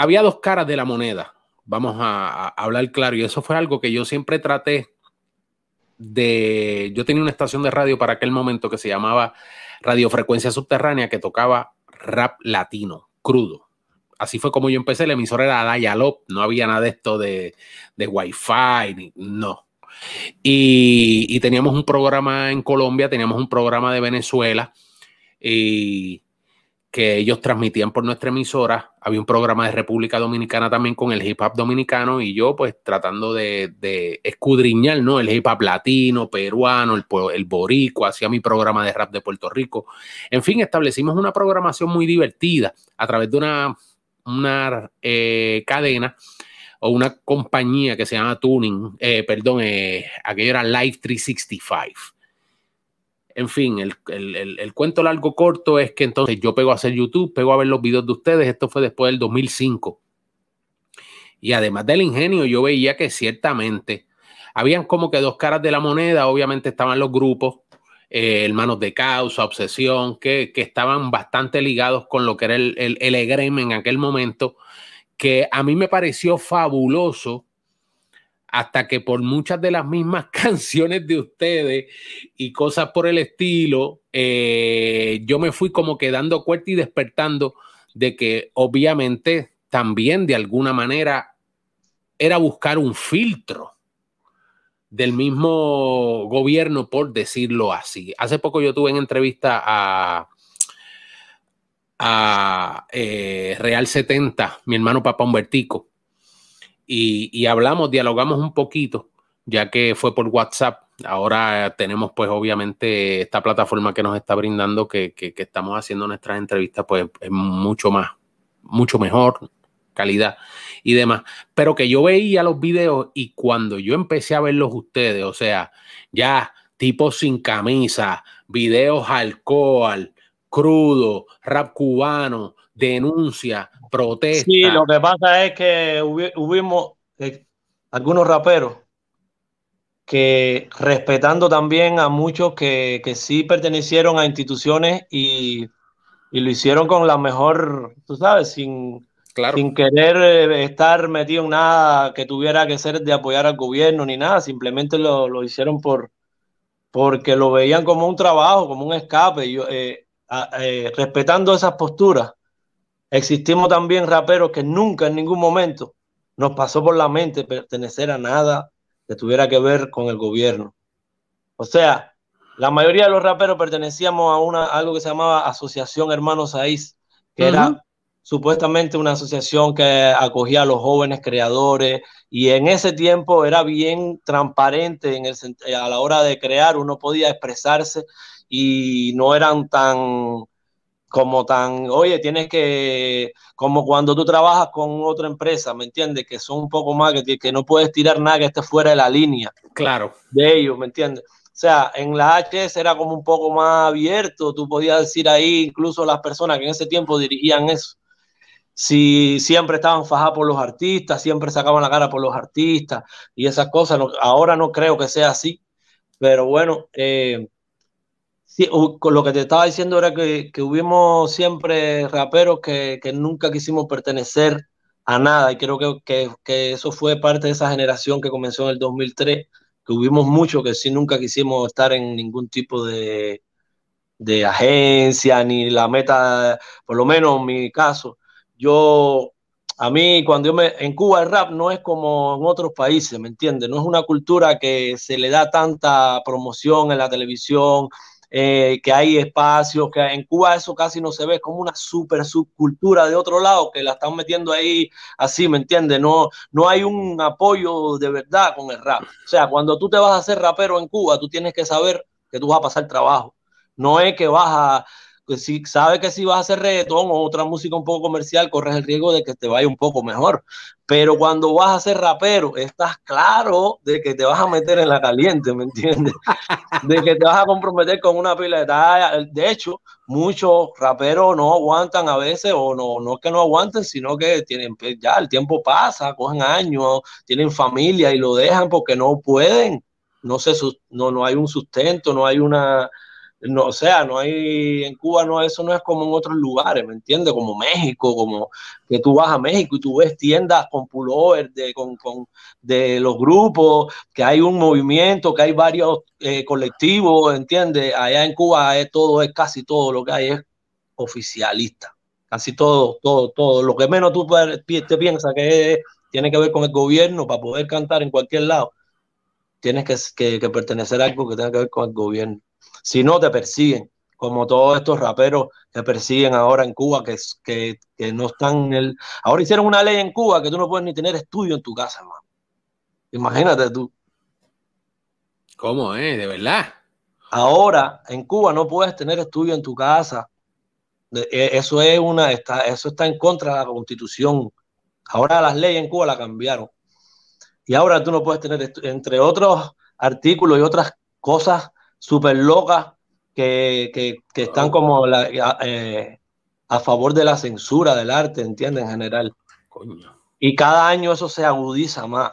había dos caras de la moneda, vamos a, hablar claro, y eso fue algo que yo siempre traté de... Yo tenía una estación de radio para aquel momento que se llamaba Radiofrecuencia Subterránea, que tocaba rap latino, crudo. Así fue como yo empecé, la emisora era Dialog, no había nada de esto de, de Wi-Fi, no. Y, y, teníamos un programa en Colombia, teníamos un programa de Venezuela, y que ellos transmitían por nuestra emisora. Había un programa de República Dominicana también con el hip hop dominicano y yo pues tratando de, de escudriñar, ¿no? El hip hop latino, peruano, el, el boricua, hacía mi programa de rap de Puerto Rico. En fin, establecimos una programación muy divertida a través de una, una eh, cadena o una compañía que se llama Tuning, eh, perdón, eh, aquello era Live 365 en fin, el, el, el, cuento largo corto es que entonces yo pego a hacer YouTube, pego a ver los videos de ustedes, esto fue después del 2005. Y además del ingenio, yo veía que ciertamente habían como que dos caras de la moneda, obviamente estaban los grupos, eh, hermanos de causa, obsesión, que, que, estaban bastante ligados con lo que era el, el, el en aquel momento, que a mí me pareció fabuloso hasta que por muchas de las mismas canciones de ustedes y cosas por el estilo, eh, yo me fui como quedando cuenta y despertando de que obviamente también de alguna manera era buscar un filtro del mismo gobierno, por decirlo así. Hace poco yo tuve en entrevista a, a eh, Real 70, mi hermano Papá Humbertico, y, hablamos, dialogamos un poquito, ya que fue por WhatsApp. Ahora tenemos pues obviamente esta plataforma que nos está brindando, que, estamos haciendo nuestras entrevistas, pues es mucho más, mucho mejor calidad y demás. Pero que yo veía los videos y cuando yo empecé a verlos ustedes, o sea, ya tipos sin camisa, videos alcohol, crudo, rap cubano, denuncia, protesta. Sí, lo que pasa es que hubimos eh, algunos raperos que respetando también a muchos que, que sí pertenecieron a instituciones y, y, lo hicieron con la mejor, tú sabes, sin, claro. sin querer eh, estar metido en nada que tuviera que ser de apoyar al gobierno ni nada, simplemente lo, lo hicieron por porque lo veían como un trabajo, como un escape, y, eh, eh, respetando esas posturas Existimos también raperos que nunca en ningún momento nos pasó por la mente pertenecer a nada que tuviera que ver con el gobierno. O sea, la mayoría de los raperos pertenecíamos a una algo que se llamaba Asociación Hermanos Aiz, que uh -huh. era supuestamente una asociación que acogía a los jóvenes creadores y en ese tiempo era bien transparente en el, a la hora de crear, uno podía expresarse y no eran tan como tan, oye, tienes que, como cuando tú trabajas con otra empresa, ¿me entiendes? Que son un poco más, que, que no puedes tirar nada que esté fuera de la línea. Claro. De ellos, ¿me entiendes? O sea, en la HS era como un poco más abierto, tú podías decir ahí, incluso las personas que en ese tiempo dirigían eso, si siempre estaban fajados por los artistas, siempre sacaban la cara por los artistas y esas cosas, no, ahora no creo que sea así, pero bueno, eh, Con lo que te estaba diciendo era que, que hubimos siempre raperos que, que, nunca quisimos pertenecer a nada y creo que, que, que, eso fue parte de esa generación que comenzó en el 2003, que hubimos muchos que sí nunca quisimos estar en ningún tipo de, de agencia ni la meta, por lo menos en mi caso, yo a mí cuando yo me en Cuba el rap no es como en otros países, ¿me entiendes? No es una cultura que se le da tanta promoción en la televisión, eh, que hay espacios, que en Cuba eso casi no se ve, como una super subcultura de otro lado que la están metiendo ahí así, ¿me entiendes? No, no hay un apoyo de verdad con el rap. O sea, cuando tú te vas a hacer rapero en Cuba, tú tienes que saber que tú vas a pasar trabajo. No es que vas a pues si sabes que si vas a hacer reggaetón o otra música un poco comercial, corres el riesgo de que te vaya un poco mejor. Pero cuando vas a ser rapero, estás claro de que te vas a meter en la caliente, ¿me entiendes? De que te vas a comprometer con una pila de talla. De hecho, muchos raperos no aguantan a veces, o no, no es que no aguanten, sino que tienen, pues, ya el tiempo pasa, cogen años, tienen familia y lo dejan porque no pueden. No, se, no, no hay un sustento, no hay una no, o sea, no hay, en Cuba no, eso no es como en otros lugares, ¿me entiendes? Como México, como que tú vas a México y tú ves tiendas con pullover de, con, con, de los grupos, que hay un movimiento, que hay varios eh, colectivos, ¿entiendes? Allá en Cuba es todo, es casi todo lo que hay es oficialista, casi todo, todo, todo. Lo que menos tú te piensas que tiene que ver con el gobierno para poder cantar en cualquier lado, tienes que, que pertenecer a algo que tenga que ver con el gobierno si no te persiguen, como todos estos raperos que persiguen ahora en Cuba, que, que, que no están en el... Ahora hicieron una ley en Cuba que tú no puedes ni tener estudio en tu casa, hermano. Imagínate tú. ¿Cómo es? ¿De verdad? Ahora, en Cuba no puedes tener estudio en tu casa. E, eso es una, está, eso está en contra de la constitución. Ahora las leyes en Cuba la cambiaron. Y ahora tú no puedes tener, entre otros artículos y otras cosas súper locas que, están como eh, a favor de la censura del arte, ¿entiendes? En general. Y cada año eso se agudiza más.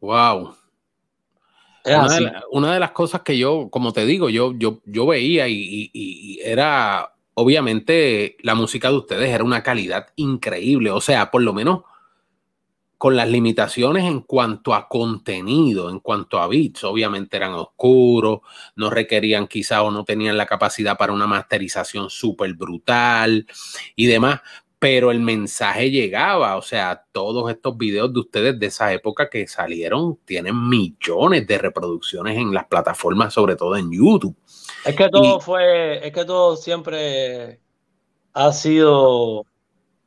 Wow. Una de, las cosas que yo, como te digo, yo, yo, yo veía y, y, era, obviamente, la música de ustedes era una calidad increíble. O sea, por lo menos con las limitaciones en cuanto a contenido, en cuanto a bits, obviamente eran oscuros, no requerían quizá o no tenían la capacidad para una masterización súper brutal y demás, pero el mensaje llegaba, o sea, todos estos videos de ustedes de esa época que salieron tienen millones de reproducciones en las plataformas, sobre todo en YouTube. Es que todo fue, es que todo siempre ha sido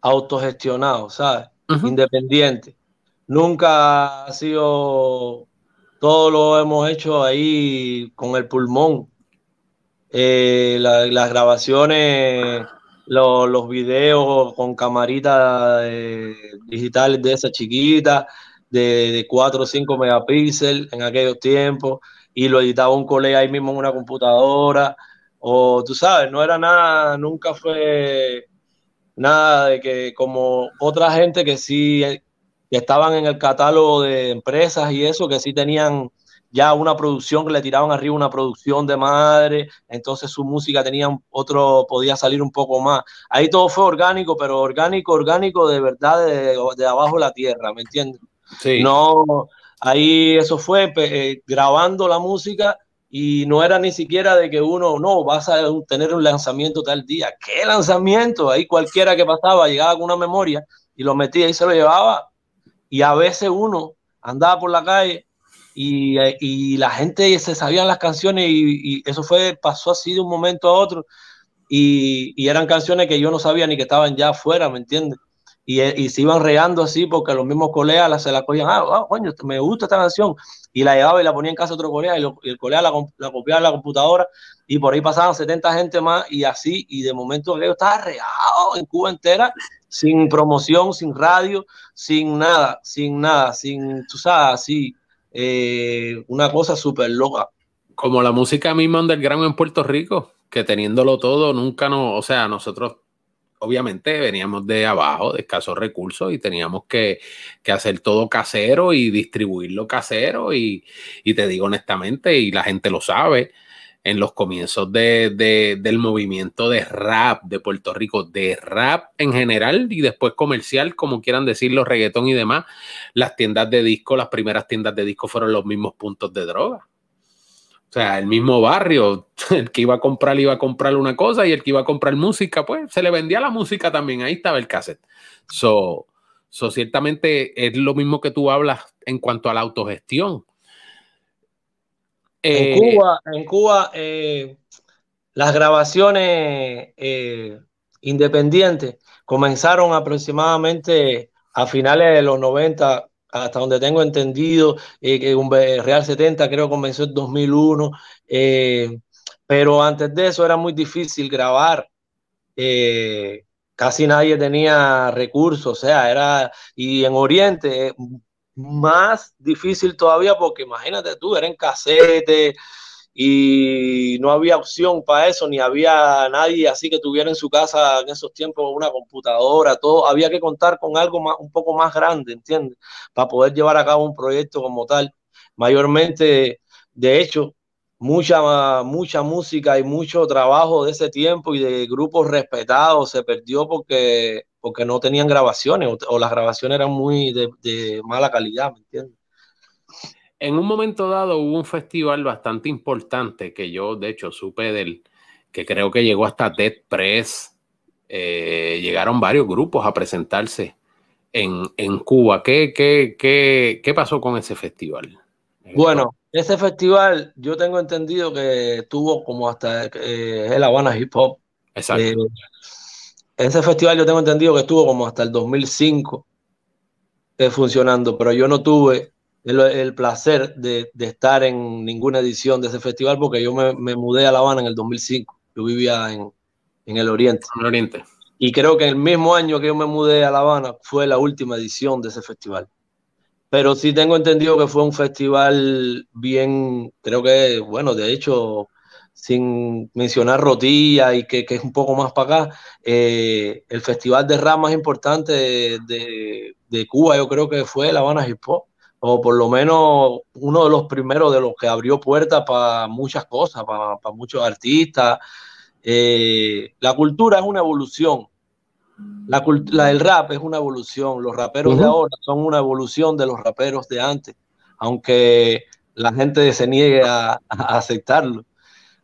autogestionado, ¿sabes? Independiente nunca ha sido, todo lo hemos hecho ahí con el pulmón. Eh, las grabaciones, los videos con camaritas eh, digitales de esa chiquita, de, 4 o 5 megapíxeles en aquellos tiempos, y lo editaba un colega ahí mismo en una computadora, o tú sabes, no era nada, nunca fue nada de que como otra gente que sí que estaban en el catálogo de empresas y eso, que sí tenían ya una producción, que le tiraban arriba una producción de madre, entonces su música tenía otro, podía salir un poco más. Ahí todo fue orgánico, pero orgánico, orgánico de verdad de, abajo de la tierra, ¿me entiendes? Sí. No, ahí eso fue eh, grabando la música y no era ni siquiera de que uno, no, vas a tener un lanzamiento tal día. ¿Qué lanzamiento? Ahí cualquiera que pasaba llegaba con una memoria y lo metía y se lo llevaba y a veces uno andaba por la calle y, la gente se sabían las canciones y, eso fue, pasó así de un momento a otro y, eran canciones que yo no sabía ni que estaban ya afuera, ¿me entiendes? Y, se iban reando así porque los mismos colegas se la cogían, ah, ah, coño, me gusta esta canción y la llevaba y la ponía en casa otro colega y, el colega la, la, copiaba en la computadora y por ahí pasaban 70 gente más y así y de momento aquello estaba reado en Cuba entera sin promoción, sin radio, sin nada, sin nada, sin, tú sabes, así, eh, una cosa súper loca. Como la música misma underground en Puerto Rico, que teniéndolo todo, nunca nos, o sea, nosotros obviamente veníamos de abajo, de escasos recursos, y teníamos que, que hacer todo casero y distribuirlo casero, y, y te digo honestamente, y la gente lo sabe, en los comienzos de, del movimiento de rap de Puerto Rico, de rap en general y después comercial, como quieran decirlo, reggaetón y demás, las tiendas de disco, las primeras tiendas de disco fueron los mismos puntos de droga. O sea, el mismo barrio, el que iba a comprar iba a comprar una cosa y el que iba a comprar música, pues se le vendía la música también, ahí estaba el cassette. So, so ciertamente es lo mismo que tú hablas en cuanto a la autogestión en eh, Cuba, en Cuba eh, las grabaciones eh, independientes comenzaron aproximadamente a finales de los 90, hasta donde tengo entendido, que un Real 70 creo que comenzó en 2001, pero antes de eso era muy difícil grabar. casi nadie tenía recursos, o sea, era, y en Oriente más difícil todavía porque imagínate tú, era en casete y no había opción para eso, ni había nadie así que tuviera en su casa en esos tiempos una computadora, todo, había que contar con algo más, un poco más grande, ¿entiendes? Para poder llevar a cabo un proyecto como tal. Mayormente, de hecho, mucha, mucha música y mucho trabajo de ese tiempo y de grupos respetados se perdió porque, porque no tenían grabaciones o, las grabaciones eran muy de, mala calidad, ¿me entiendes? En un momento dado hubo un festival bastante importante que yo, de hecho, supe del que creo que llegó hasta Dead Press. Eh, llegaron varios grupos a presentarse en, en Cuba. ¿Qué, qué, qué, qué pasó con ese festival? Bueno, ese festival yo tengo entendido que tuvo como hasta eh, el Habana Hip Hop. Exacto. Eh, ese festival yo tengo entendido que estuvo como hasta el 2005 eh, funcionando, pero yo no tuve el, placer de, estar en ninguna edición de ese festival porque yo me, mudé a La Habana en el 2005. Yo vivía en, en el Oriente. En el Oriente. Y creo que el mismo año que yo me mudé a La Habana fue la última edición de ese festival pero sí tengo entendido que fue un festival bien, creo que, bueno, de hecho, sin mencionar Rotilla y que, es un poco más para acá, eh, el festival de rap más importante de, Cuba, yo creo que fue La Habana Hip Hop, o por lo menos uno de los primeros de los que abrió puertas para muchas cosas, para, muchos artistas. Eh, la cultura es una evolución, la, la, el rap es una evolución, los raperos de ahora son una evolución de los raperos de antes, aunque la gente se niegue a, aceptarlo.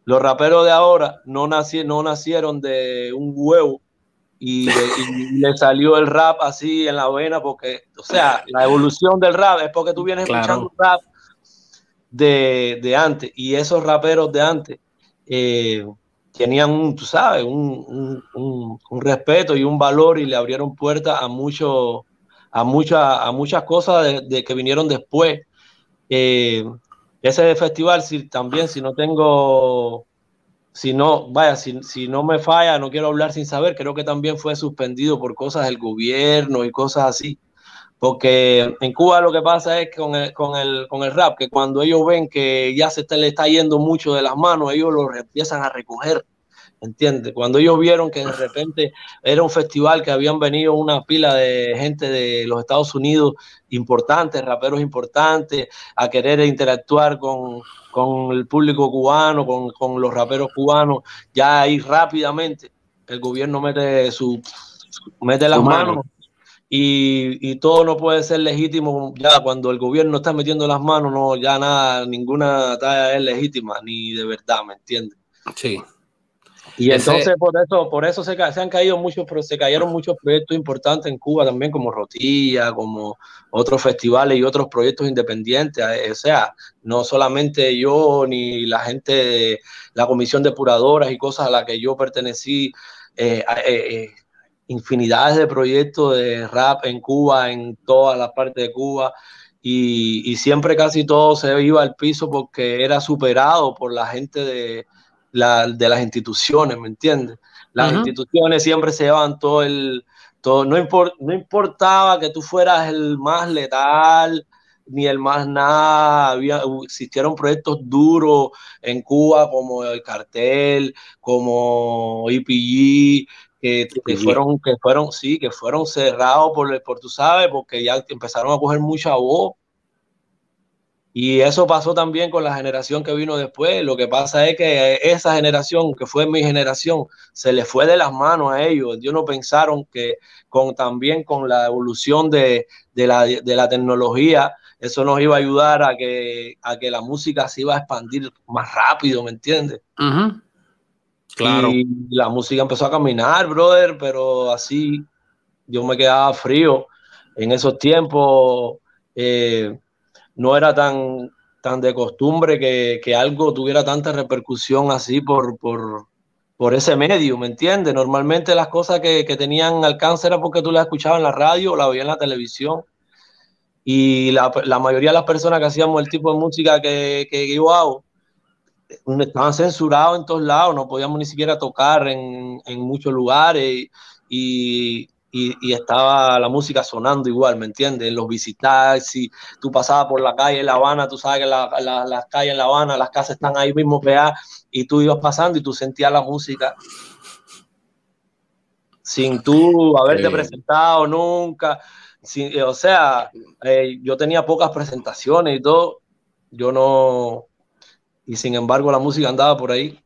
Los raperos de ahora no, no nacieron de un huevo y, le salió el rap así en la vena, porque, o sea, la evolución del rap es porque tú vienes escuchando rap de, de, antes y esos raperos de antes. Eh, tenían un, tú sabes, un, respeto y un valor y le abrieron puertas a mucho, a muchas, a muchas cosas de, que vinieron después. Eh, ese festival, si, también, si no tengo, si no, vaya, si, si, no me falla, no quiero hablar sin saber, creo que también fue suspendido por cosas del gobierno y cosas así. Porque en Cuba lo que pasa es que con el, con el, con el rap, que cuando ellos ven que ya se le está yendo mucho de las manos, ellos lo empiezan a recoger. ¿Entiendes? Cuando ellos vieron que de repente era un festival que habían venido una pila de gente de los Estados Unidos importantes, raperos importantes, a querer interactuar con, con el público cubano, con, con, los raperos cubanos, ya ahí rápidamente el gobierno mete su mete las manos y, todo no puede ser legítimo ya cuando el gobierno está metiendo las manos, no, ya nada, ninguna talla es legítima, ni de verdad, ¿me entiendes? Sí. Y entonces por eso, por eso se, se, han caído muchos, se cayeron muchos proyectos importantes en Cuba también, como Rotilla, como otros festivales y otros proyectos independientes. Eh, o sea, no solamente yo ni la gente de la comisión depuradoras y cosas a la que yo pertenecí, eh, eh, infinidades de proyectos de rap en Cuba, en todas las partes de Cuba, y, siempre casi todo se iba al piso porque era superado por la gente de, la, de las instituciones, ¿me entiendes? Las instituciones siempre se llevaban todo el, todo, no, no importaba que tú fueras el más letal, ni el más nada, había, existieron proyectos duros en Cuba como el cartel, como IPG, que, fueron, que fueron, sí, que fueron cerrados por, por, tú sabes, porque ya empezaron a coger mucha voz. Y eso pasó también con la generación que vino después. Lo que pasa es que esa generación, que fue mi generación, se le fue de las manos a ellos. Ellos no pensaron que con, también con la evolución de, de, la, de la tecnología, eso nos iba a ayudar a que, a que la música se iba a expandir más rápido, ¿me entiendes? Claro. Y la música empezó a caminar, brother, pero así yo me quedaba frío. En esos tiempos eh, no era tan, tan de costumbre que, algo tuviera tanta repercusión así por, por, ese medio, ¿me entiendes? Normalmente las cosas que, tenían alcance era porque tú las escuchabas en la radio o la veías en la televisión. Y la, mayoría de las personas que hacíamos el tipo de música que, que yo hago, estaban censurados en todos lados, no podíamos ni siquiera tocar en, muchos lugares y, estaba la música sonando igual, ¿me entiendes? En los visitar, si tú pasabas por la calle en La Habana, tú sabes que las calles en La Habana, las casas están ahí mismo creadas y tú ibas pasando y tú sentías la música sin tú haberte presentado nunca. o sea, eh, yo tenía pocas presentaciones y todo. Yo no, y sin embargo la música andaba por ahí.